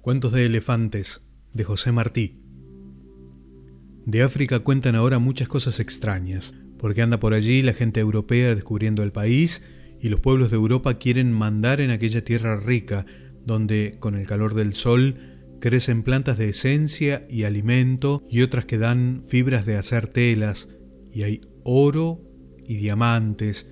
Cuentos de elefantes de José Martí. De África cuentan ahora muchas cosas extrañas, porque anda por allí la gente europea descubriendo el país y los pueblos de Europa quieren mandar en aquella tierra rica, donde, con el calor del sol, crecen plantas de esencia y alimento y otras que dan fibras de hacer telas, y hay oro y diamantes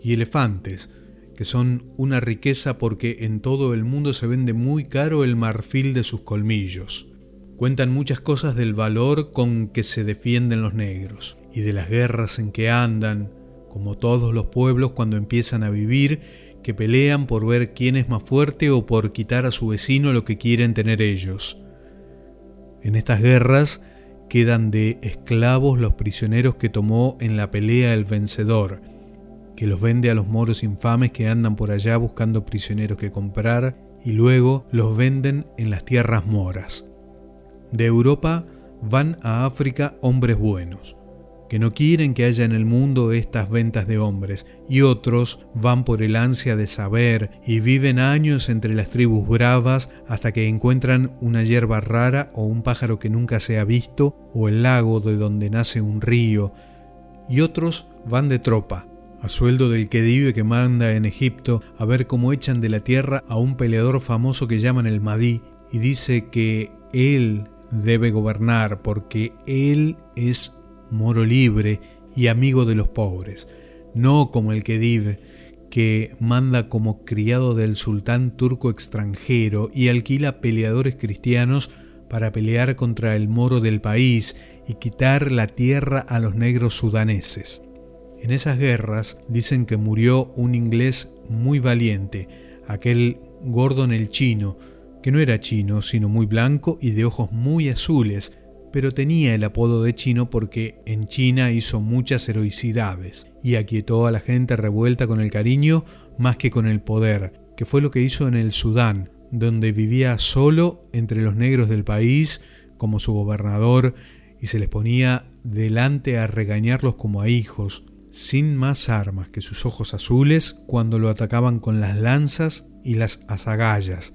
y elefantes, que son una riqueza porque en todo el mundo se vende muy caro el marfil de sus colmillos. Cuentan muchas cosas del valor con que se defienden los negros y de las guerras en que andan, como todos los pueblos cuando empiezan a vivir, que pelean por ver quién es más fuerte o por quitar a su vecino lo que quieren tener ellos. En estas guerras quedan de esclavos los prisioneros que tomó en la pelea el vencedor, que los vende a los moros infames que andan por allá buscando prisioneros que comprar y luego los venden en las tierras moras. De Europa van a África hombres buenos, que no quieren que haya en el mundo estas ventas de hombres, y otros van por el ansia de saber y viven años entre las tribus bravas hasta que encuentran una hierba rara o un pájaro que nunca se ha visto o el lago de donde nace un río, y otros van de tropa, a sueldo del vive que manda en Egipto a ver cómo echan de la tierra a un peleador famoso que llaman el Mahdi y dice que él debe gobernar porque él es moro libre y amigo de los pobres, no como el Khedive que manda como criado del sultán turco extranjero y alquila peleadores cristianos para pelear contra el moro del país y quitar la tierra a los negros sudaneses. En esas guerras dicen que murió un inglés muy valiente, aquel Gordon el chino, que no era chino, sino muy blanco y de ojos muy azules, pero tenía el apodo de chino porque en China hizo muchas heroicidades y aquietó a la gente revuelta con el cariño más que con el poder, que fue lo que hizo en el Sudán, donde vivía solo entre los negros del país como su gobernador y se les ponía delante a regañarlos como a hijos, sin más armas que sus ojos azules cuando lo atacaban con las lanzas y las azagallas,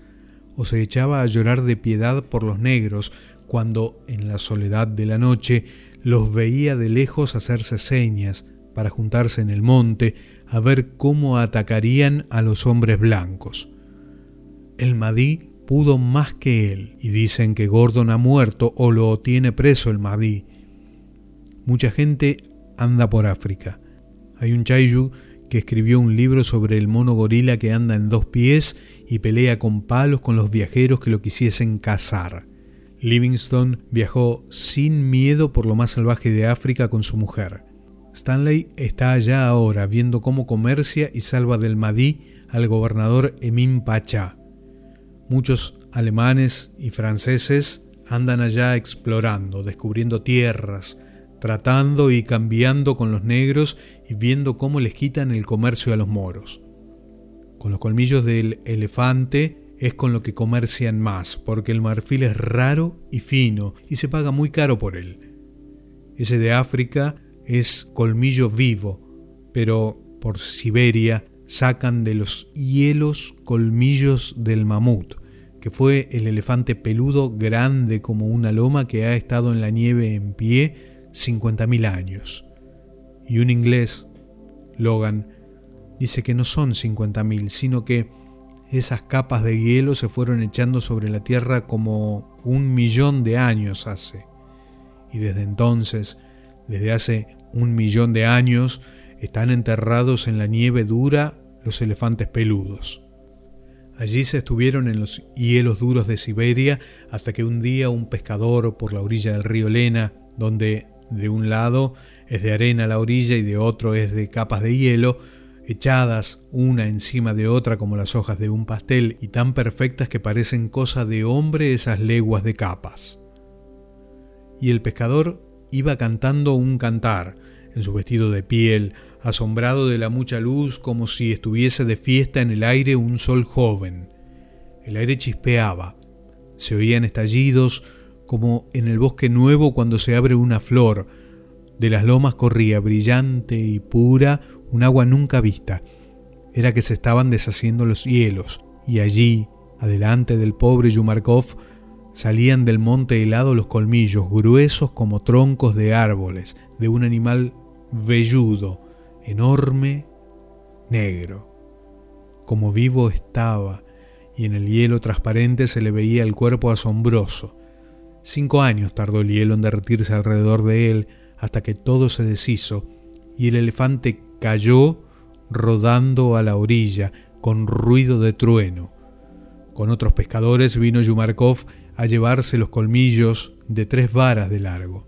o se echaba a llorar de piedad por los negros cuando, en la soledad de la noche, los veía de lejos hacerse señas para juntarse en el monte a ver cómo atacarían a los hombres blancos. El Madí pudo más que él, y dicen que Gordon ha muerto o lo tiene preso el Madí. Mucha gente anda por África, hay un Chaiju que escribió un libro sobre el mono gorila que anda en dos pies y pelea con palos con los viajeros que lo quisiesen cazar. Livingstone viajó sin miedo por lo más salvaje de África con su mujer. Stanley está allá ahora viendo cómo comercia y salva del Madí al gobernador Emin Pacha. Muchos alemanes y franceses andan allá explorando, descubriendo tierras, tratando y cambiando con los negros y viendo cómo les quitan el comercio a los moros. Con los colmillos del elefante es con lo que comercian más, porque el marfil es raro y fino y se paga muy caro por él. Ese de África es colmillo vivo, pero por Siberia sacan de los hielos colmillos del mamut, que fue el elefante peludo grande como una loma que ha estado en la nieve en pie 50.000 años. Y un inglés, Logan, dice que no son 50.000, sino que esas capas de hielo se fueron echando sobre la Tierra como un millón de años hace. Y desde entonces, desde hace un millón de años, están enterrados en la nieve dura los elefantes peludos. Allí se estuvieron en los hielos duros de Siberia hasta que un día un pescador por la orilla del río Lena, donde de un lado es de arena la orilla y de otro es de capas de hielo, echadas una encima de otra como las hojas de un pastel y tan perfectas que parecen cosa de hombre esas leguas de capas. Y el pescador iba cantando un cantar, en su vestido de piel, asombrado de la mucha luz como si estuviese de fiesta en el aire un sol joven. El aire chispeaba, se oían estallidos, como en el bosque nuevo cuando se abre una flor. De las lomas corría brillante y pura un agua nunca vista. Era que se estaban deshaciendo los hielos, y allí, Adelante del pobre Yumarkov salían del monte helado los colmillos, gruesos como troncos de árboles, de un animal velludo, enorme, negro. Como vivo estaba, y en el hielo transparente se le veía el cuerpo asombroso. Cinco años tardó el hielo en derretirse alrededor de él hasta que todo se deshizo y el elefante cayó rodando a la orilla con ruido de trueno. Con otros pescadores vino Yumarkov a llevarse los colmillos de tres varas de largo.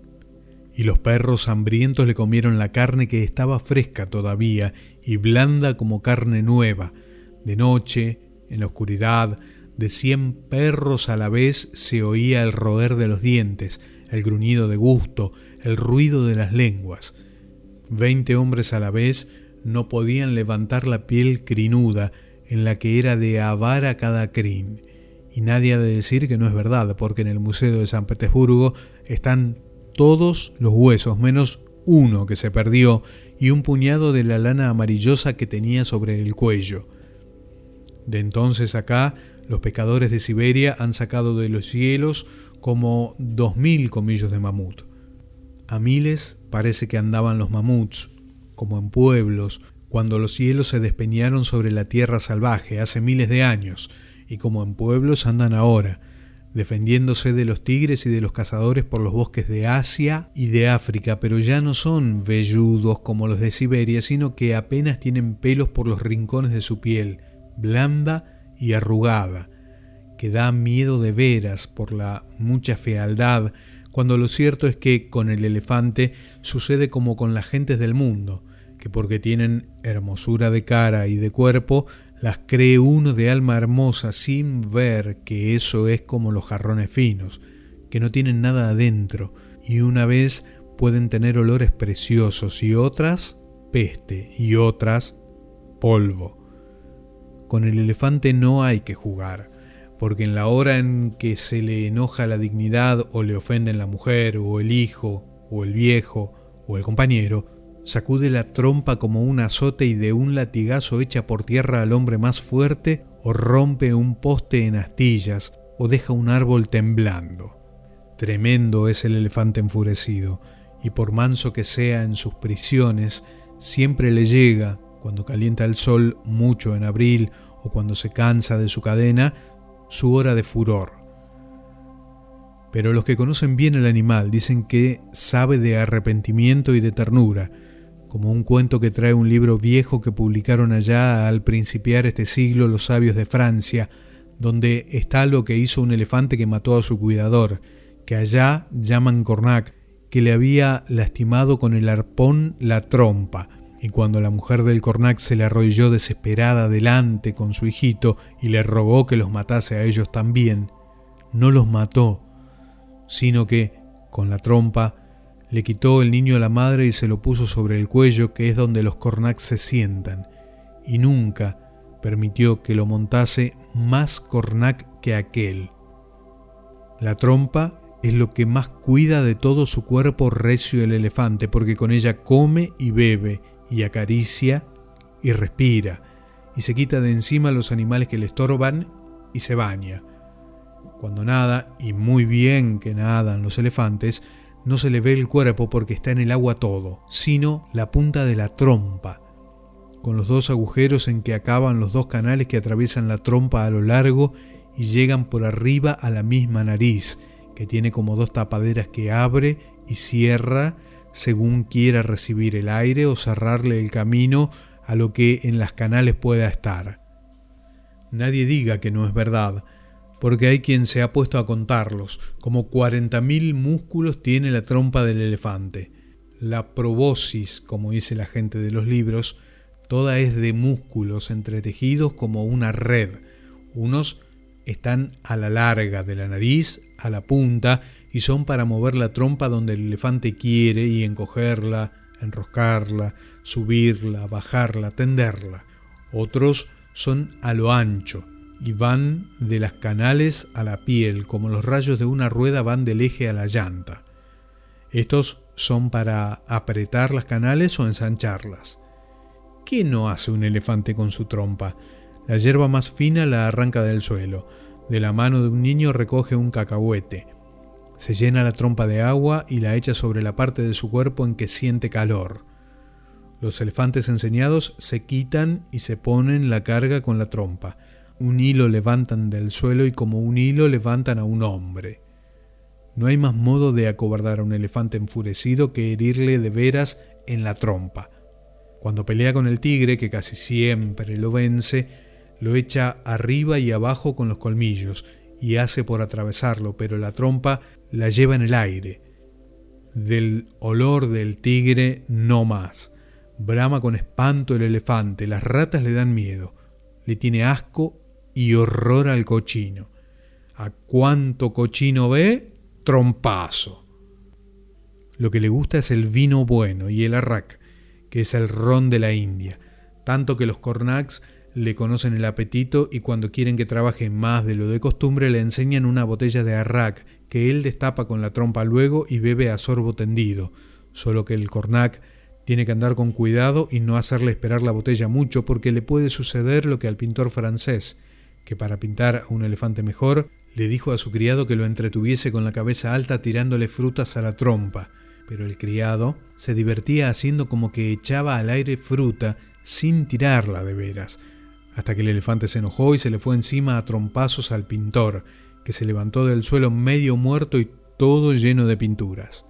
Y los perros hambrientos le comieron la carne que estaba fresca todavía y blanda como carne nueva. De noche, en la oscuridad, de cien perros a la vez se oía el roer de los dientes, el gruñido de gusto, el ruido de las lenguas. Veinte hombres a la vez no podían levantar la piel crinuda en la que era de avara cada crin. Y nadie ha de decir que no es verdad, porque en el Museo de San Petersburgo están todos los huesos, menos uno que se perdió y un puñado de la lana amarillosa que tenía sobre el cuello. De entonces acá, los pecadores de Siberia han sacado de los cielos como dos mil comillos de mamut. A miles parece que andaban los mamuts, como en pueblos, cuando los cielos se despeñaron sobre la tierra salvaje hace miles de años, y como en pueblos andan ahora, defendiéndose de los tigres y de los cazadores por los bosques de Asia y de África, pero ya no son velludos como los de Siberia, sino que apenas tienen pelos por los rincones de su piel, blanda y arrugada, que da miedo de veras por la mucha fealdad, cuando lo cierto es que con el elefante sucede como con las gentes del mundo, que porque tienen hermosura de cara y de cuerpo, las cree uno de alma hermosa sin ver que eso es como los jarrones finos, que no tienen nada adentro, y una vez pueden tener olores preciosos y otras peste y otras polvo. Con el elefante no hay que jugar, porque en la hora en que se le enoja la dignidad o le ofenden la mujer o el hijo o el viejo o el compañero, sacude la trompa como un azote y de un latigazo echa por tierra al hombre más fuerte o rompe un poste en astillas o deja un árbol temblando. Tremendo es el elefante enfurecido, y por manso que sea en sus prisiones, siempre le llega, cuando calienta el sol mucho en abril o cuando se cansa de su cadena, su hora de furor. Pero los que conocen bien el animal dicen que sabe de arrepentimiento y de ternura, como un cuento que trae un libro viejo que publicaron allá al principiar este siglo los sabios de Francia, donde está lo que hizo un elefante que mató a su cuidador, que allá llaman cornac, que le había lastimado con el arpón la trompa, y cuando la mujer del Cornac se le arrodilló desesperada delante con su hijito y le rogó que los matase a ellos también, no los mató, sino que, con la trompa, le quitó el niño a la madre y se lo puso sobre el cuello, que es donde los Cornac se sientan, y nunca permitió que lo montase más Cornac que aquel. La trompa es lo que más cuida de todo su cuerpo recio el elefante, porque con ella come y bebe, y acaricia y respira y se quita de encima los animales que le estorban y se baña. Cuando nada, y muy bien que nadan los elefantes, no se le ve el cuerpo porque está en el agua todo, sino la punta de la trompa, con los dos agujeros en que acaban los dos canales que atraviesan la trompa a lo largo y llegan por arriba a la misma nariz, que tiene como dos tapaderas que abre y cierra según quiera recibir el aire o cerrarle el camino a lo que en las canales pueda estar. Nadie diga que no es verdad, porque hay quien se ha puesto a contarlos, como 40.000 músculos tiene la trompa del elefante. La probosis, como dice la gente de los libros, toda es de músculos entretejidos como una red. Unos están a la larga de la nariz, a la punta, y son para mover la trompa donde el elefante quiere y encogerla, enroscarla, subirla, bajarla, tenderla. Otros son a lo ancho y van de las canales a la piel, como los rayos de una rueda van del eje a la llanta. Estos son para apretar las canales o ensancharlas. ¿Qué no hace un elefante con su trompa? La hierba más fina la arranca del suelo De la mano de un niño recoge un cacahuete. Se llena la trompa de agua y la echa sobre la parte de su cuerpo en que siente calor. Los elefantes enseñados se quitan y se ponen la carga con la trompa. Un hilo levantan del suelo y como un hilo levantan a un hombre. No hay más modo de acobardar a un elefante enfurecido que herirle de veras en la trompa. Cuando pelea con el tigre, que casi siempre lo vence, lo echa arriba y abajo con los colmillos y hace por atravesarlo, pero la trompa la lleva en el aire. Del olor del tigre no más. Brama con espanto el elefante, las ratas le dan miedo, le tiene asco y horror al cochino. ¿A cuánto cochino ve? Trompazo. Lo que le gusta es el vino bueno y el arrac, que es el ron de la India, tanto que los cornacs le conocen el apetito y cuando quieren que trabaje más de lo de costumbre le enseñan una botella de arrac que él destapa con la trompa luego y bebe a sorbo tendido, solo que el cornac tiene que andar con cuidado y no hacerle esperar la botella mucho porque le puede suceder lo que al pintor francés, que para pintar a un elefante mejor le dijo a su criado que lo entretuviese con la cabeza alta tirándole frutas a la trompa, pero el criado se divertía haciendo como que echaba al aire fruta sin tirarla de veras, hasta que el elefante se enojó y se le fue encima a trompazos al pintor, que se levantó del suelo medio muerto y todo lleno de pinturas.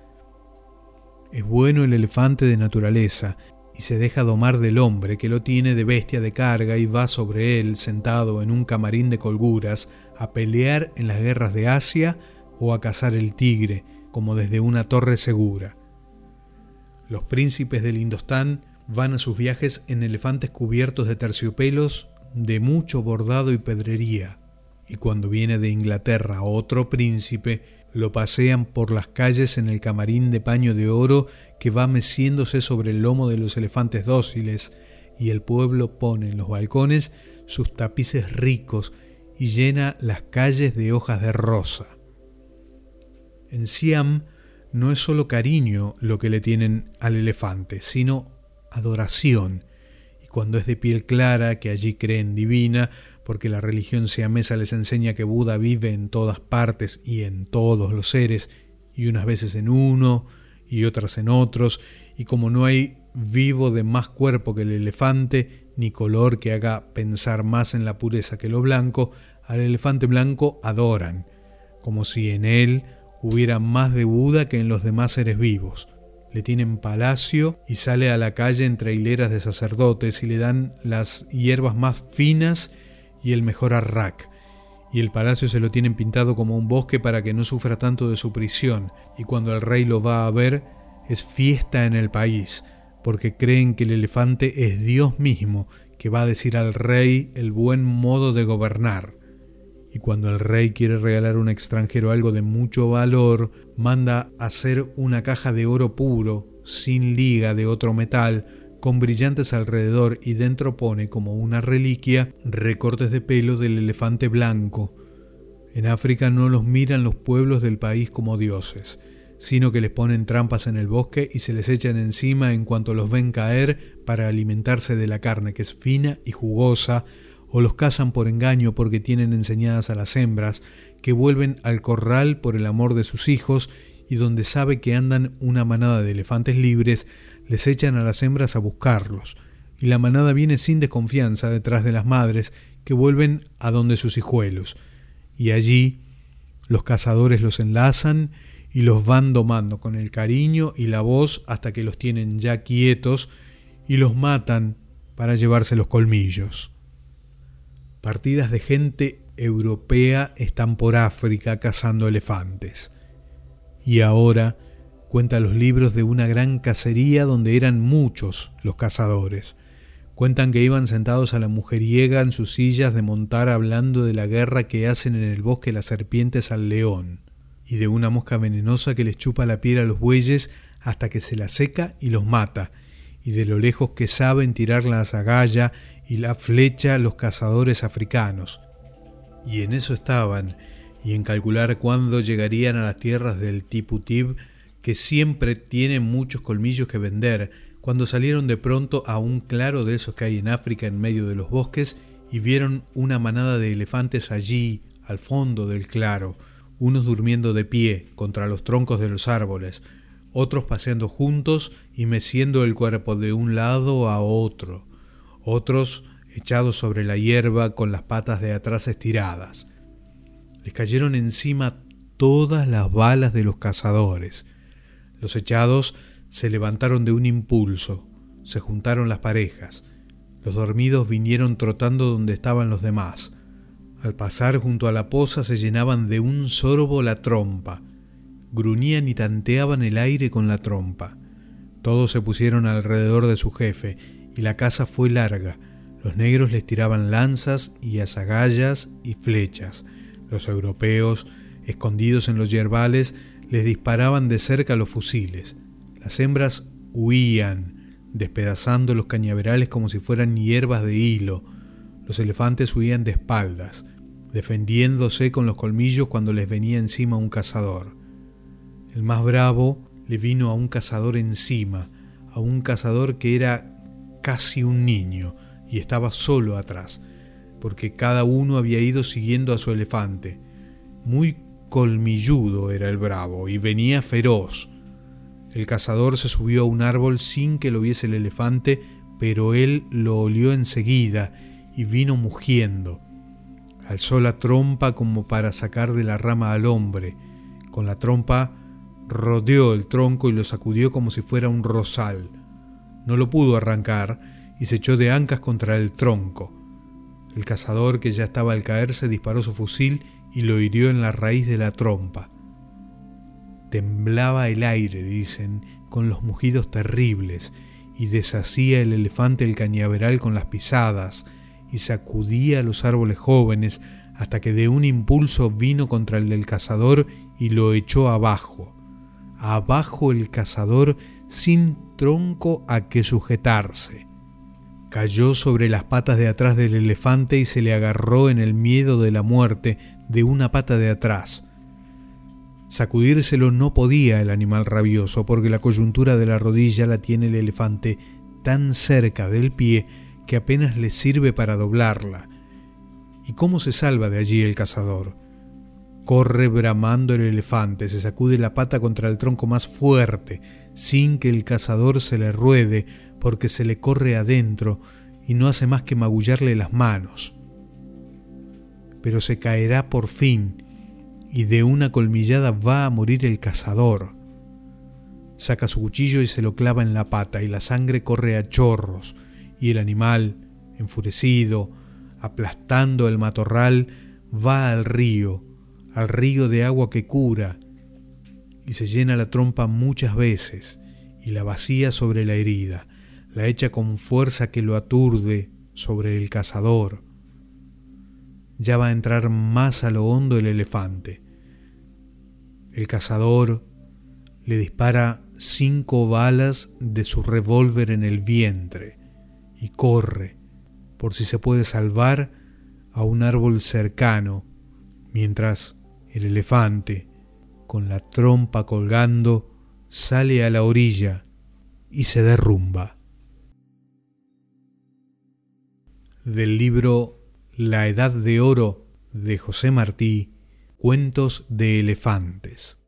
Es bueno el elefante de naturaleza, y se deja domar del hombre que lo tiene de bestia de carga y va sobre él sentado en un camarín de colguras a pelear en las guerras de Asia o a cazar el tigre, como desde una torre segura. Los príncipes del Indostán van a sus viajes en elefantes cubiertos de terciopelos de mucho bordado y pedrería, y cuando viene de Inglaterra otro príncipe, lo pasean por las calles en el camarín de paño de oro que va meciéndose sobre el lomo de los elefantes dóciles, y el pueblo pone en los balcones sus tapices ricos y llena las calles de hojas de rosa. En Siam no es solo cariño lo que le tienen al elefante, sino adoración, y cuando es de piel clara, que allí creen divina, porque la religión siamesa les enseña que Buda vive en todas partes y en todos los seres, y unas veces en uno y otras en otros, y como no hay vivo de más cuerpo que el elefante, ni color que haga pensar más en la pureza que lo blanco, al elefante blanco adoran, como si en él hubiera más de Buda que en los demás seres vivos. Le tienen palacio y sale a la calle entre hileras de sacerdotes y le dan las hierbas más finas y el mejor arrac. Y el palacio se lo tienen pintado como un bosque para que no sufra tanto de su prisión, y cuando el rey lo va a ver es fiesta en el país, porque creen que el elefante es Dios mismo, que va a decir al rey el buen modo de gobernar. Y cuando el rey quiere regalar a un extranjero algo de mucho valor, manda hacer una caja de oro puro, sin liga de otro metal, con brillantes alrededor y dentro pone como una reliquia recortes de pelo del elefante blanco. En África no los miran los pueblos del país como dioses, sino que les ponen trampas en el bosque y se les echan encima en cuanto los ven caer para alimentarse de la carne que es fina y jugosa, o los cazan por engaño porque tienen enseñadas a las hembras, que vuelven al corral por el amor de sus hijos y donde sabe que andan una manada de elefantes libres, les echan a las hembras a buscarlos, y la manada viene sin desconfianza detrás de las madres que vuelven a donde sus hijuelos, y allí los cazadores los enlazan y los van domando con el cariño y la voz hasta que los tienen ya quietos y los matan para llevarse los colmillos. Partidas de gente europea están por África cazando elefantes. Y ahora Cuenta los libros de una gran cacería donde eran muchos los cazadores. Cuentan que iban sentados a la mujeriega en sus sillas de montar hablando de la guerra que hacen en el bosque las serpientes al león, y de una mosca venenosa que les chupa la piel a los bueyes hasta que se la seca y los mata, y de lo lejos que saben tirar la azagaya y la flecha los cazadores africanos. Y en eso estaban, y en calcular cuándo llegarían a las tierras del Tiputib que siempre tienen muchos colmillos que vender, cuando salieron de pronto a un claro de esos que hay en África en medio de los bosques y vieron una manada de elefantes allí, al fondo del claro, unos durmiendo de pie contra los troncos de los árboles, otros paseando juntos y meciendo el cuerpo de un lado a otro, otros echados sobre la hierba con las patas de atrás estiradas. Les cayeron encima todas las balas de los cazadores. Los echados se levantaron de un impulso, se juntaron las parejas. Los dormidos vinieron trotando donde estaban los demás. Al pasar junto a la poza se llenaban de un sorbo la trompa. Gruñían y tanteaban el aire con la trompa. Todos se pusieron alrededor de su jefe y la caza fue larga. Los negros les tiraban lanzas y azagallas y flechas. Los europeos, escondidos en los yerbales, les disparaban de cerca los fusiles. Las hembras huían, despedazando los cañaverales como si fueran hierbas de hilo. Los elefantes huían de espaldas, defendiéndose con los colmillos cuando les venía encima un cazador. El más bravo le vino a un cazador encima, a un cazador que era casi un niño y estaba solo atrás, porque cada uno había ido siguiendo a su elefante. Muy colmilludo era el bravo y venía feroz. El cazador se subió a un árbol sin que lo viese el elefante, pero él lo olió enseguida y vino mugiendo. Alzó la trompa como para sacar de la rama al hombre. Con la trompa rodeó el tronco y lo sacudió como si fuera un rosal. No lo pudo arrancar y se echó de ancas contra el tronco. El cazador, que ya estaba al caerse, disparó su fusil y lo hirió en la raíz de la trompa. Temblaba el aire, dicen, con los mugidos terribles, y deshacía el elefante el cañaveral con las pisadas, y sacudía los árboles jóvenes, hasta que de un impulso vino contra el del cazador y lo echó abajo. Abajo el cazador sin tronco a que sujetarse. Cayó sobre las patas de atrás del elefante y se le agarró en el miedo de la muerte de una pata de atrás. Sacudírselo no podía el animal rabioso porque la coyuntura de la rodilla la tiene el elefante tan cerca del pie que apenas le sirve para doblarla. ¿Y cómo se salva de allí el cazador? Corre bramando el elefante, se sacude la pata contra el tronco más fuerte, sin que el cazador se le ruede, porque se le corre adentro y no hace más que magullarle las manos pero se caerá por fin, y de una colmillada va a morir el cazador. Saca su cuchillo y se lo clava en la pata, y la sangre corre a chorros, y el animal, enfurecido, aplastando el matorral, va al río, al río de agua que cura, y se llena la trompa muchas veces, y la vacía sobre la herida, la echa con fuerza que lo aturde sobre el cazador ya va a entrar más a lo hondo el elefante. El cazador le dispara cinco balas de su revólver en el vientre y corre, por si se puede salvar, a un árbol cercano, mientras el elefante, con la trompa colgando, sale a la orilla y se derrumba. Del libro la Edad de Oro de José Martí, Cuentos de Elefantes.